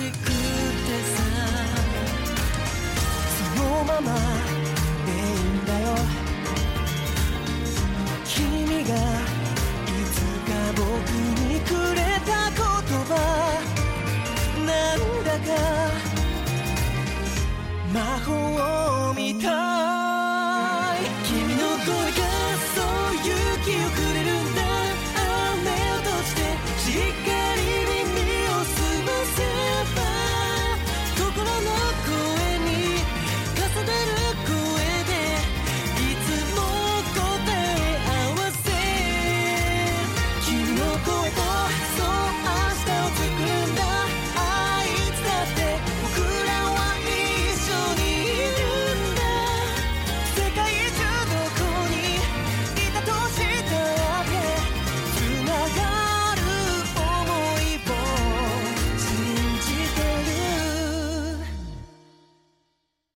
magic